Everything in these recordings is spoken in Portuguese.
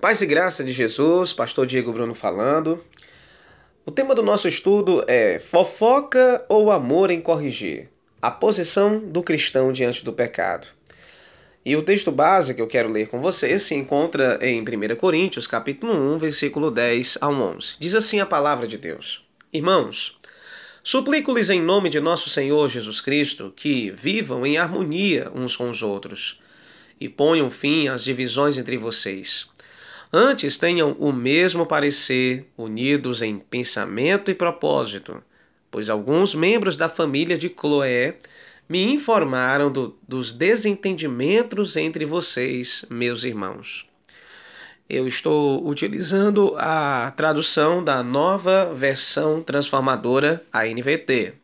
Paz e graça de Jesus, Pastor Diego Bruno falando. O tema do nosso estudo é Fofoca ou amor em corrigir? A posição do cristão diante do pecado. E o texto base que eu quero ler com você se encontra em 1 Coríntios, capítulo 1, versículo 10 ao 11. Diz assim a palavra de Deus: Irmãos, suplico-lhes em nome de nosso Senhor Jesus Cristo que vivam em harmonia uns com os outros e ponham fim às divisões entre vocês Antes tenham o mesmo parecer, unidos em pensamento e propósito, pois alguns membros da família de Cloé me informaram do, dos desentendimentos entre vocês, meus irmãos. Eu estou utilizando a tradução da nova versão transformadora, a NVT.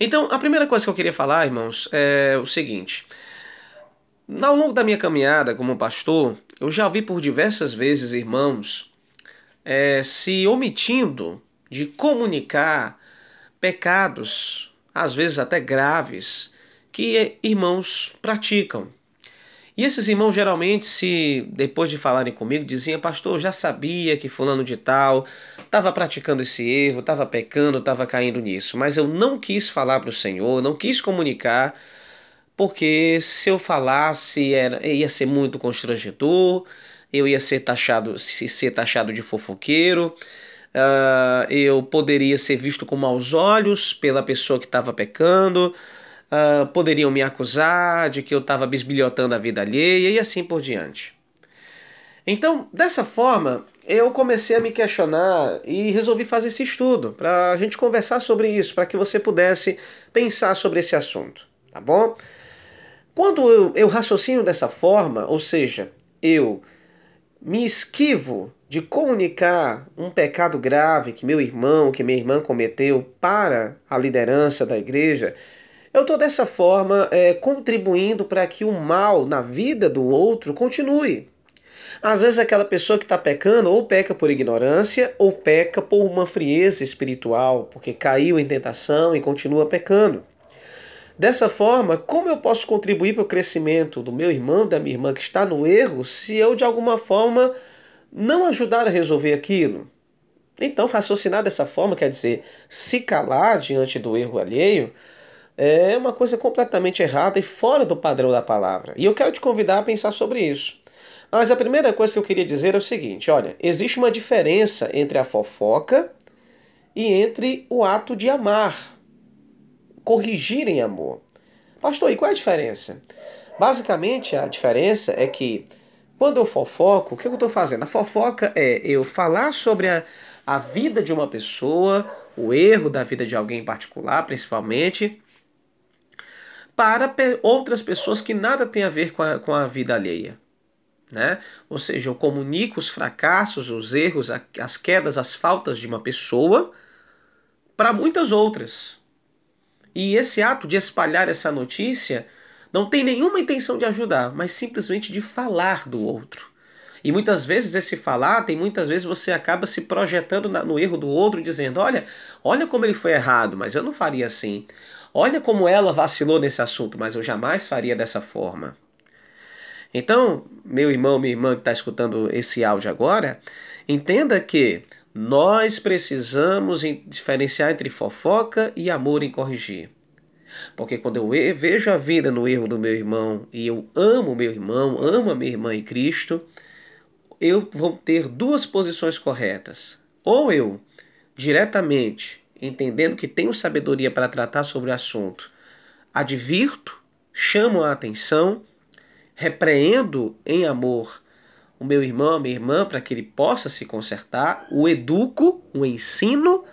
Então, a primeira coisa que eu queria falar, irmãos, é o seguinte. Ao longo da minha caminhada como pastor, eu já vi por diversas vezes irmãos é, se omitindo de comunicar pecados, às vezes até graves, que irmãos praticam. E esses irmãos geralmente, se depois de falarem comigo, diziam: Pastor, eu já sabia que Fulano de Tal estava praticando esse erro, estava pecando, estava caindo nisso, mas eu não quis falar para o Senhor, não quis comunicar porque se eu falasse era, ia ser muito constrangedor, eu ia ser taxado, ser taxado de fofoqueiro, uh, eu poderia ser visto com maus olhos pela pessoa que estava pecando, uh, poderiam me acusar de que eu estava bisbilhotando a vida alheia e assim por diante. Então, dessa forma, eu comecei a me questionar e resolvi fazer esse estudo para a gente conversar sobre isso, para que você pudesse pensar sobre esse assunto, tá bom? Quando eu, eu raciocino dessa forma, ou seja, eu me esquivo de comunicar um pecado grave que meu irmão, que minha irmã cometeu para a liderança da igreja, eu estou dessa forma é, contribuindo para que o mal na vida do outro continue. Às vezes aquela pessoa que está pecando ou peca por ignorância ou peca por uma frieza espiritual, porque caiu em tentação e continua pecando. Dessa forma, como eu posso contribuir para o crescimento do meu irmão, da minha irmã que está no erro, se eu de alguma forma não ajudar a resolver aquilo? Então, raciocinar dessa forma quer dizer se calar diante do erro alheio é uma coisa completamente errada e fora do padrão da palavra. E eu quero te convidar a pensar sobre isso. Mas a primeira coisa que eu queria dizer é o seguinte: olha, existe uma diferença entre a fofoca e entre o ato de amar corrigir em amor. Pastor, e qual é a diferença? Basicamente, a diferença é que quando eu fofoco, o que eu estou fazendo? A fofoca é eu falar sobre a, a vida de uma pessoa, o erro da vida de alguém em particular, principalmente, para outras pessoas que nada tem a ver com a, com a vida alheia. Né? Ou seja, eu comunico os fracassos, os erros, as quedas, as faltas de uma pessoa para muitas outras. E esse ato de espalhar essa notícia não tem nenhuma intenção de ajudar, mas simplesmente de falar do outro. E muitas vezes esse falar, tem muitas vezes você acaba se projetando no erro do outro, dizendo: olha, olha como ele foi errado, mas eu não faria assim. Olha como ela vacilou nesse assunto, mas eu jamais faria dessa forma. Então, meu irmão, minha irmã que está escutando esse áudio agora, entenda que nós precisamos diferenciar entre fofoca e amor em corrigir. Porque quando eu vejo a vida no erro do meu irmão e eu amo meu irmão, amo a minha irmã em Cristo, eu vou ter duas posições corretas. Ou eu, diretamente, entendendo que tenho sabedoria para tratar sobre o assunto, advirto, chamo a atenção, repreendo em amor o meu irmão, a minha irmã, para que ele possa se consertar, o educo, o ensino,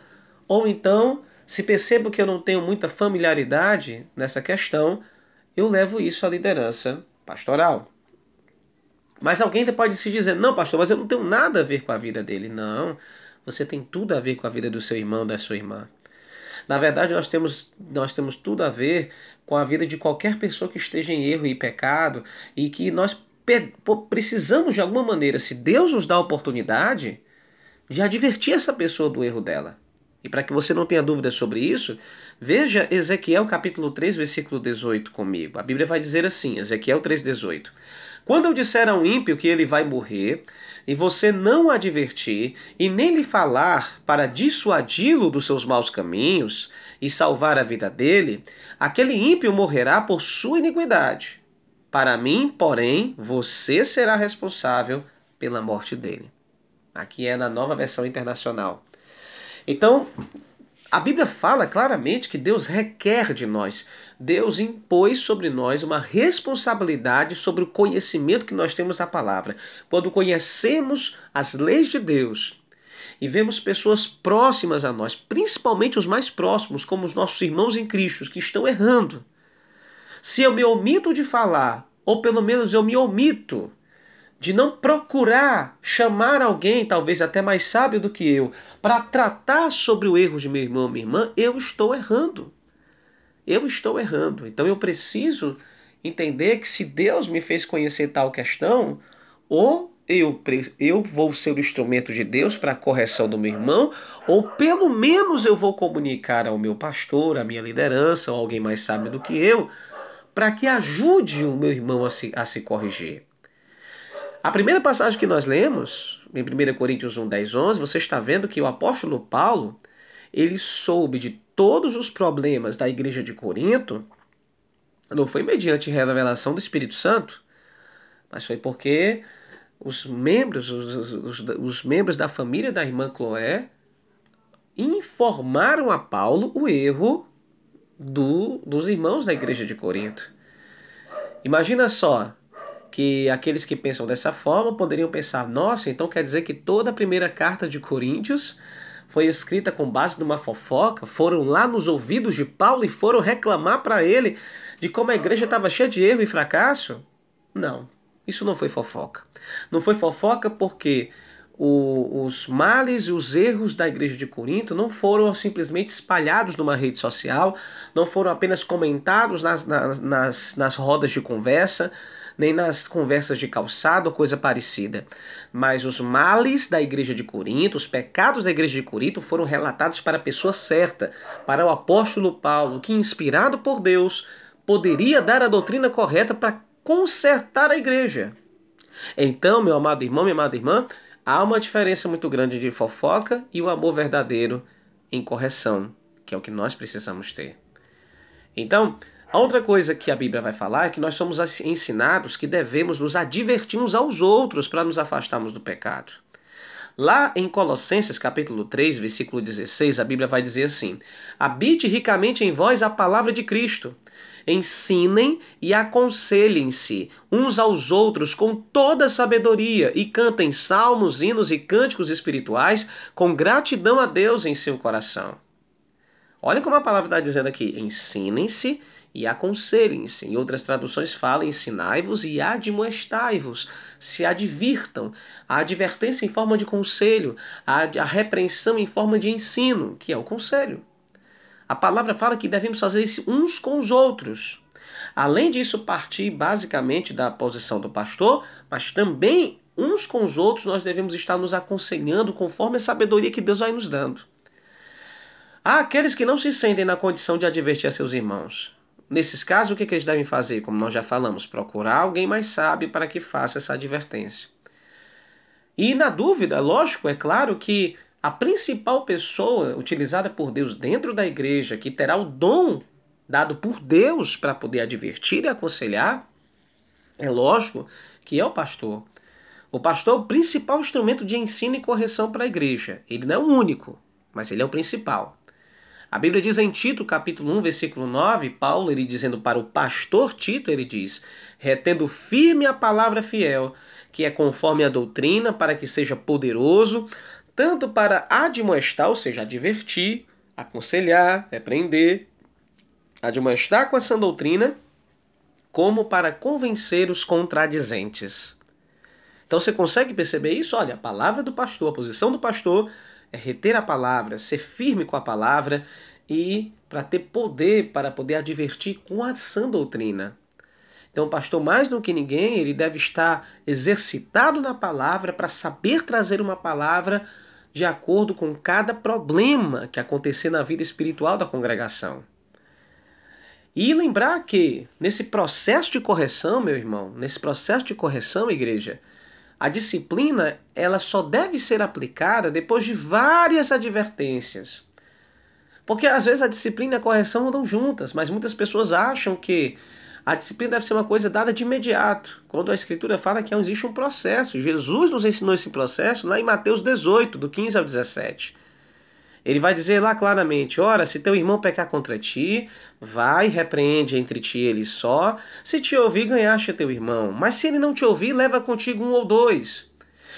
ou então, se percebo que eu não tenho muita familiaridade nessa questão, eu levo isso à liderança pastoral. Mas alguém pode se dizer: não, pastor, mas eu não tenho nada a ver com a vida dele. Não, você tem tudo a ver com a vida do seu irmão, da sua irmã. Na verdade, nós temos, nós temos tudo a ver com a vida de qualquer pessoa que esteja em erro e pecado e que nós precisamos de alguma maneira, se Deus nos dá a oportunidade, de advertir essa pessoa do erro dela. E para que você não tenha dúvidas sobre isso, veja Ezequiel capítulo 3, versículo 18 comigo. A Bíblia vai dizer assim, Ezequiel 3:18. Quando eu disser a um ímpio que ele vai morrer, e você não o advertir e nem lhe falar para dissuadi-lo dos seus maus caminhos e salvar a vida dele, aquele ímpio morrerá por sua iniquidade. Para mim, porém, você será responsável pela morte dele. Aqui é na nova versão internacional. Então, a Bíblia fala claramente que Deus requer de nós, Deus impôs sobre nós uma responsabilidade sobre o conhecimento que nós temos da palavra. Quando conhecemos as leis de Deus e vemos pessoas próximas a nós, principalmente os mais próximos, como os nossos irmãos em Cristo, que estão errando. Se eu me omito de falar, ou pelo menos eu me omito de não procurar chamar alguém, talvez até mais sábio do que eu, para tratar sobre o erro de meu irmão ou minha irmã, eu estou errando. Eu estou errando. Então eu preciso entender que se Deus me fez conhecer tal questão, ou eu, eu vou ser o instrumento de Deus para a correção do meu irmão, ou pelo menos eu vou comunicar ao meu pastor, à minha liderança, ou alguém mais sábio do que eu, para que ajude o meu irmão a se, a se corrigir. A primeira passagem que nós lemos, em 1 Coríntios 1, 10, 11, você está vendo que o apóstolo Paulo, ele soube de todos os problemas da igreja de Corinto, não foi mediante revelação do Espírito Santo, mas foi porque os membros, os, os, os membros da família da irmã Cloé informaram a Paulo o erro do, dos irmãos da igreja de Corinto. Imagina só, que aqueles que pensam dessa forma poderiam pensar: nossa, então quer dizer que toda a primeira carta de Coríntios foi escrita com base numa fofoca? Foram lá nos ouvidos de Paulo e foram reclamar para ele de como a igreja estava cheia de erro e fracasso? Não, isso não foi fofoca. Não foi fofoca porque o, os males e os erros da igreja de Corinto não foram simplesmente espalhados numa rede social, não foram apenas comentados nas, nas, nas, nas rodas de conversa, nem nas conversas de calçado ou coisa parecida. Mas os males da igreja de Corinto, os pecados da igreja de Corinto foram relatados para a pessoa certa, para o apóstolo Paulo, que, inspirado por Deus, poderia dar a doutrina correta para consertar a igreja. Então, meu amado irmão, minha amada irmã, há uma diferença muito grande de fofoca e o amor verdadeiro em correção, que é o que nós precisamos ter. Então, a outra coisa que a Bíblia vai falar é que nós somos ensinados que devemos nos advertir uns aos outros para nos afastarmos do pecado. Lá em Colossenses capítulo 3, versículo 16, a Bíblia vai dizer assim: Habite ricamente em vós a palavra de Cristo. Ensinem e aconselhem-se uns aos outros com toda sabedoria e cantem salmos, hinos e cânticos espirituais com gratidão a Deus em seu coração. Olha como a palavra está dizendo aqui: ensinem-se e aconselhem-se. Em outras traduções fala ensinai-vos e admoestai-vos. Se advirtam. A advertência em forma de conselho, a, a repreensão em forma de ensino, que é o conselho. A palavra fala que devemos fazer isso uns com os outros. Além disso, partir basicamente da posição do pastor, mas também uns com os outros nós devemos estar nos aconselhando conforme a sabedoria que Deus vai nos dando. Há aqueles que não se sentem na condição de advertir a seus irmãos. Nesses casos, o que, eles devem fazer? Como nós já falamos, procurar alguém mais sábio para que faça essa advertência. E na dúvida, lógico, é claro que a principal pessoa utilizada por Deus dentro da igreja, que terá o dom dado por Deus para poder advertir e aconselhar, é lógico que é o pastor. O pastor é o principal instrumento de ensino e correção para a igreja. Ele não é o único, mas ele é o principal. A Bíblia diz em Tito, capítulo 1, versículo 9, Paulo, ele dizendo para o pastor Tito, ele diz: retendo firme a palavra fiel, que é conforme a doutrina, para que seja poderoso, tanto para admoestar, ou seja, advertir, aconselhar, repreender, admoestar com essa doutrina, como para convencer os contradizentes. Então você consegue perceber isso? Olha, a palavra do pastor, a posição do pastor é reter a palavra, ser firme com a palavra e para ter poder para poder advertir com a sã doutrina. Então, o pastor, mais do que ninguém, ele deve estar exercitado na palavra para saber trazer uma palavra de acordo com cada problema que acontecer na vida espiritual da congregação. E lembrar que nesse processo de correção, meu irmão, nesse processo de correção, igreja, a disciplina ela só deve ser aplicada depois de várias advertências. Porque às vezes a disciplina e a correção andam juntas, mas muitas pessoas acham que a disciplina deve ser uma coisa dada de imediato, quando a Escritura fala que existe um processo. Jesus nos ensinou esse processo lá em Mateus 18, do 15 ao 17. Ele vai dizer lá claramente: Ora, se teu irmão pecar contra ti, vai, repreende entre ti ele só. Se te ouvir, ganhaste teu irmão. Mas se ele não te ouvir, leva contigo um ou dois.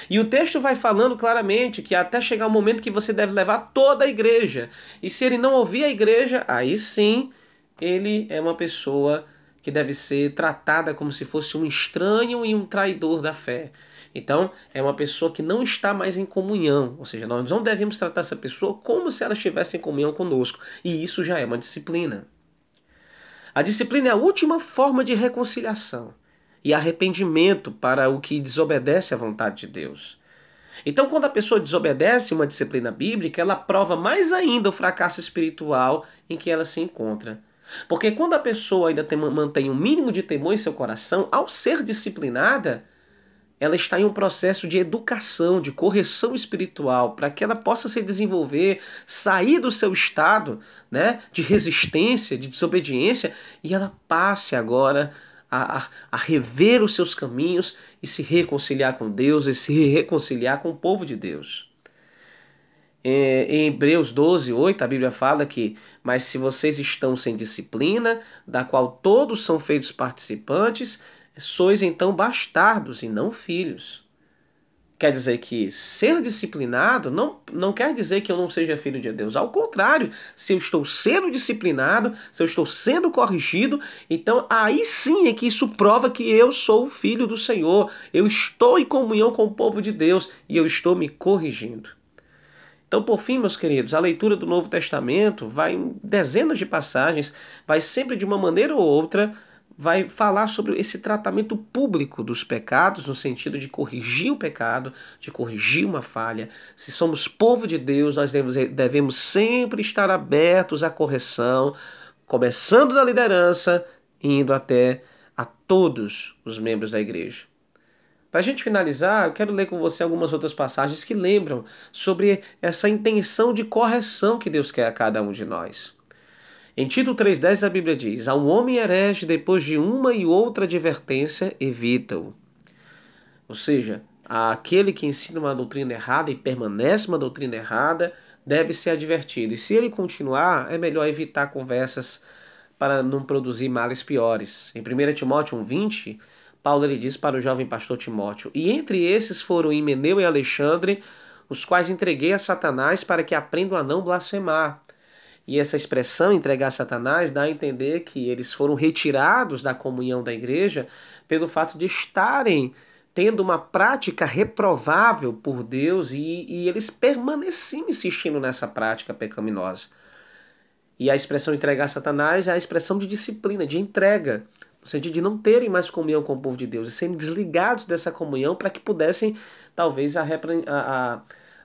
E o texto vai falando claramente que até chegar o momento que você deve levar toda a igreja. E se ele não ouvir a igreja, aí sim ele é uma pessoa que deve ser tratada como se fosse um estranho e um traidor da fé. Então, é uma pessoa que não está mais em comunhão, ou seja, nós não devemos tratar essa pessoa como se ela estivesse em comunhão conosco, e isso já é uma disciplina. A disciplina é a última forma de reconciliação e arrependimento para o que desobedece à vontade de Deus. Então, quando a pessoa desobedece uma disciplina bíblica, ela prova mais ainda o fracasso espiritual em que ela se encontra. Porque quando a pessoa ainda tem, mantém um mínimo de temor em seu coração, ao ser disciplinada, ela está em um processo de educação, de correção espiritual, para que ela possa se desenvolver, sair do seu estado né, de resistência, de desobediência, e ela passe agora a, a, a, rever os seus caminhos e se reconciliar com Deus e se reconciliar com o povo de Deus. É, em Hebreus 12, 8, a Bíblia fala que, mas se vocês estão sem disciplina, da qual todos são feitos participantes, sois então bastardos e não filhos. Quer dizer que ser disciplinado não, não quer dizer que eu não seja filho de Deus. Ao contrário, se eu estou sendo disciplinado, se eu estou sendo corrigido, então aí sim é que isso prova que eu sou filho do Senhor. Eu estou em comunhão com o povo de Deus e eu estou me corrigindo. Então, por fim, meus queridos, a leitura do Novo Testamento vai em dezenas de passagens, vai sempre de uma maneira ou outra vai falar sobre esse tratamento público dos pecados, no sentido de corrigir o pecado, de corrigir uma falha. Se somos povo de Deus, nós devemos, devemos sempre estar abertos à correção, começando da liderança e indo até a todos os membros da igreja. Para a gente finalizar, eu quero ler com você algumas outras passagens que lembram sobre essa intenção de correção que Deus quer a cada um de nós. Em Tito 3,10 a Bíblia diz: A um homem herege, depois de uma e outra advertência, evita-o. Ou seja, aquele que ensina uma doutrina errada e permanece uma doutrina errada deve ser advertido. E se ele continuar, é melhor evitar conversas para não produzir males piores. Em 1 Timóteo 1,20, Paulo ele diz para o jovem pastor Timóteo: E entre esses foram Himeneu e Alexandre, os quais entreguei a Satanás para que aprendam a não blasfemar. E essa expressão entregar a Satanás dá a entender que eles foram retirados da comunhão da igreja pelo fato de estarem tendo uma prática reprovável por Deus e, e eles permaneciam insistindo nessa prática pecaminosa. E a expressão entregar a Satanás é a expressão de disciplina, de entrega, no sentido de não terem mais comunhão com o povo de Deus e serem desligados dessa comunhão para que pudessem, talvez, a, a, a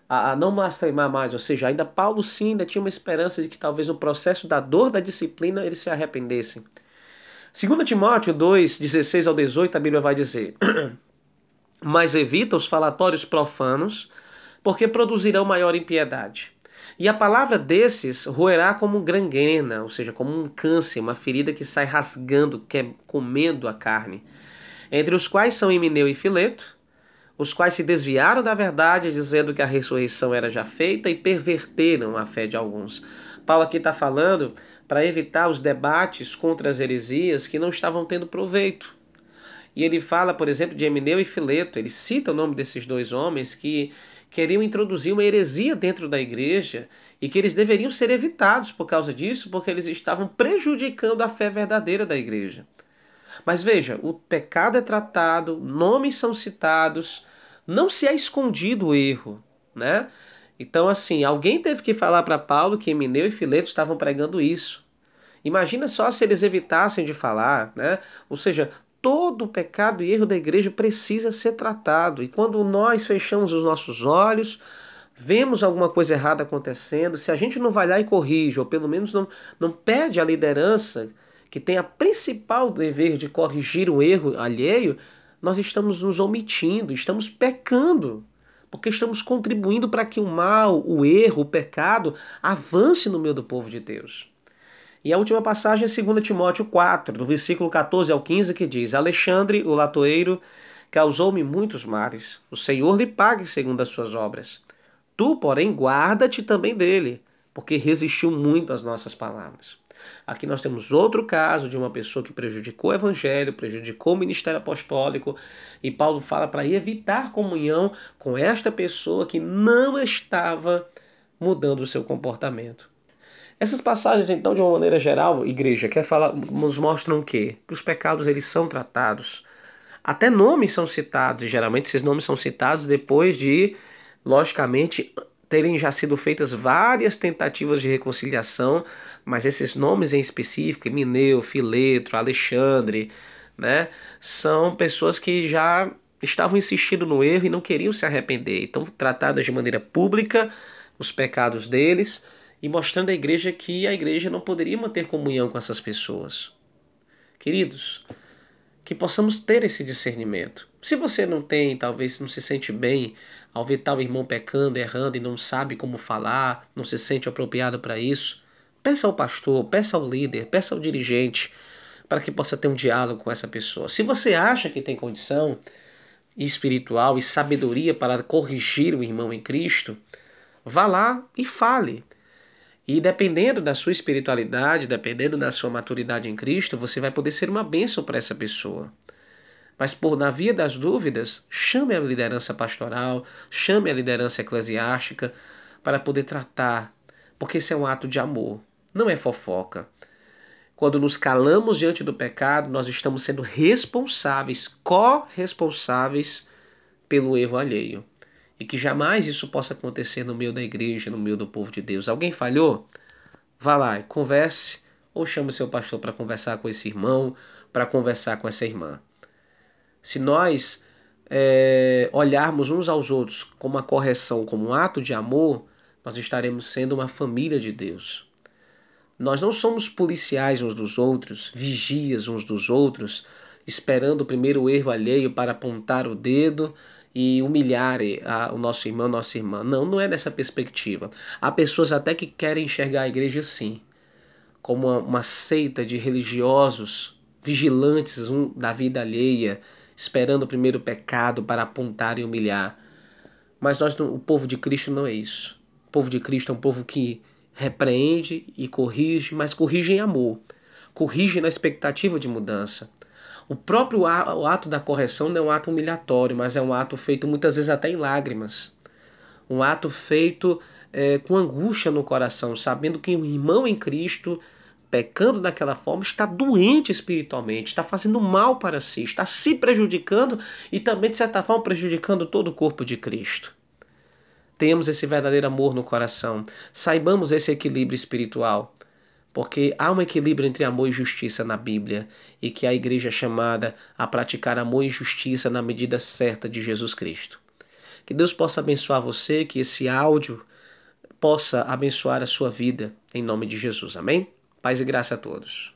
a, não blasfemar mais, ou seja, ainda Paulo sim ainda tinha uma esperança de que talvez no processo da dor da disciplina eles se arrependessem. 2 Timóteo 2, 16 ao 18, a Bíblia vai dizer: Mas evita os falatórios profanos, porque produzirão maior impiedade. E a palavra desses roerá como gangrena, ou seja, como um câncer, uma ferida que sai rasgando, que é comendo a carne. Entre os quais são Emineu e Fileto, os quais se desviaram da verdade, dizendo que a ressurreição era já feita e perverteram a fé de alguns. Paulo aqui está falando para evitar os debates contra as heresias que não estavam tendo proveito. E ele fala, por exemplo, de Emineu e Fileto, ele cita o nome desses dois homens que queriam introduzir uma heresia dentro da igreja e que eles deveriam ser evitados por causa disso, porque eles estavam prejudicando a fé verdadeira da igreja. Mas veja, o pecado é tratado, nomes são citados, não se é escondido o erro, né? Então, assim, alguém teve que falar para Paulo que Emineu e Fileto estavam pregando isso. Imagina só se eles evitassem de falar, né? Ou seja, todo o pecado e erro da igreja precisa ser tratado. E quando nós fechamos os nossos olhos, vemos alguma coisa errada acontecendo, se a gente não vai lá e corrige, ou pelo menos não, não pede à liderança que tem a principal dever de corrigir um erro alheio, nós estamos nos omitindo, estamos pecando, porque estamos contribuindo para que o mal, o erro, o pecado avance no meio do povo de Deus. E a última passagem é 2 Timóteo 4, do versículo 14 ao 15, que diz: Alexandre, o latoeiro, causou-me muitos males. O Senhor lhe pague segundo as suas obras. Tu, porém, guarda-te também dele, porque resistiu muito às nossas palavras. Aqui nós temos outro caso de uma pessoa que prejudicou o evangelho, prejudicou o ministério apostólico, e Paulo fala para evitar comunhão com esta pessoa que não estava mudando o seu comportamento. Essas passagens, então, de uma maneira geral, igreja, quer falar, nos mostram o quê? Que os pecados eles são tratados. Até nomes são citados, e geralmente esses nomes são citados depois de, logicamente, terem já sido feitas várias tentativas de reconciliação, mas esses nomes em específico, Mineu, Filetro, Alexandre, né, são pessoas que já estavam insistindo no erro e não queriam se arrepender. Então, tratadas de maneira pública os pecados deles e mostrando à igreja que a igreja não poderia manter comunhão com essas pessoas. Queridos, que possamos ter esse discernimento. Se você não tem, talvez não se sente bem ao ver tal irmão pecando, errando e não sabe como falar, não se sente apropriado para isso, peça ao pastor, peça ao líder, peça ao dirigente para que possa ter um diálogo com essa pessoa. Se você acha que tem condição espiritual e sabedoria para corrigir o irmão em Cristo, vá lá e fale. E dependendo da sua espiritualidade, dependendo da sua maturidade em Cristo, você vai poder ser uma bênção para essa pessoa. Mas por na via das dúvidas, chame a liderança pastoral, chame a liderança eclesiástica para poder tratar, porque isso é um ato de amor, não é fofoca. Quando nos calamos diante do pecado, nós estamos sendo responsáveis, corresponsáveis pelo erro alheio e que jamais isso possa acontecer no meio da igreja, no meio do povo de Deus. Alguém falhou? Vá lá e converse ou chame seu pastor para conversar com esse irmão, para conversar com essa irmã. Se nós é, olharmos uns aos outros como uma correção, como um ato de amor, nós estaremos sendo uma família de Deus. Nós não somos policiais uns dos outros, vigias uns dos outros, esperando o primeiro erro alheio para apontar o dedo e humilhar o nosso irmão, nossa irmã. Não, não é dessa perspectiva. Há pessoas até que querem enxergar a igreja assim, como uma, uma seita de religiosos vigilantes um, da vida alheia, esperando o primeiro pecado para apontar e humilhar. Mas nós, o povo de Cristo não é isso. O povo de Cristo é um povo que repreende e corrige, mas corrige em amor. Corrige na expectativa de mudança. O próprio ato da correção não é um ato humilhatório, mas é um ato feito muitas vezes até em lágrimas. Um ato feito é, com angústia no coração, sabendo que um irmão em Cristo, pecando daquela forma, está doente espiritualmente, está fazendo mal para si, está se prejudicando e também, de certa forma, prejudicando todo o corpo de Cristo. Temos esse verdadeiro amor no coração, saibamos esse equilíbrio espiritual porque há um equilíbrio entre amor e justiça na Bíblia e que a igreja é chamada a praticar amor e justiça na medida certa de Jesus Cristo. Que Deus possa abençoar você, que esse áudio possa abençoar a sua vida, em nome de Jesus. Amém? Paz e graça a todos.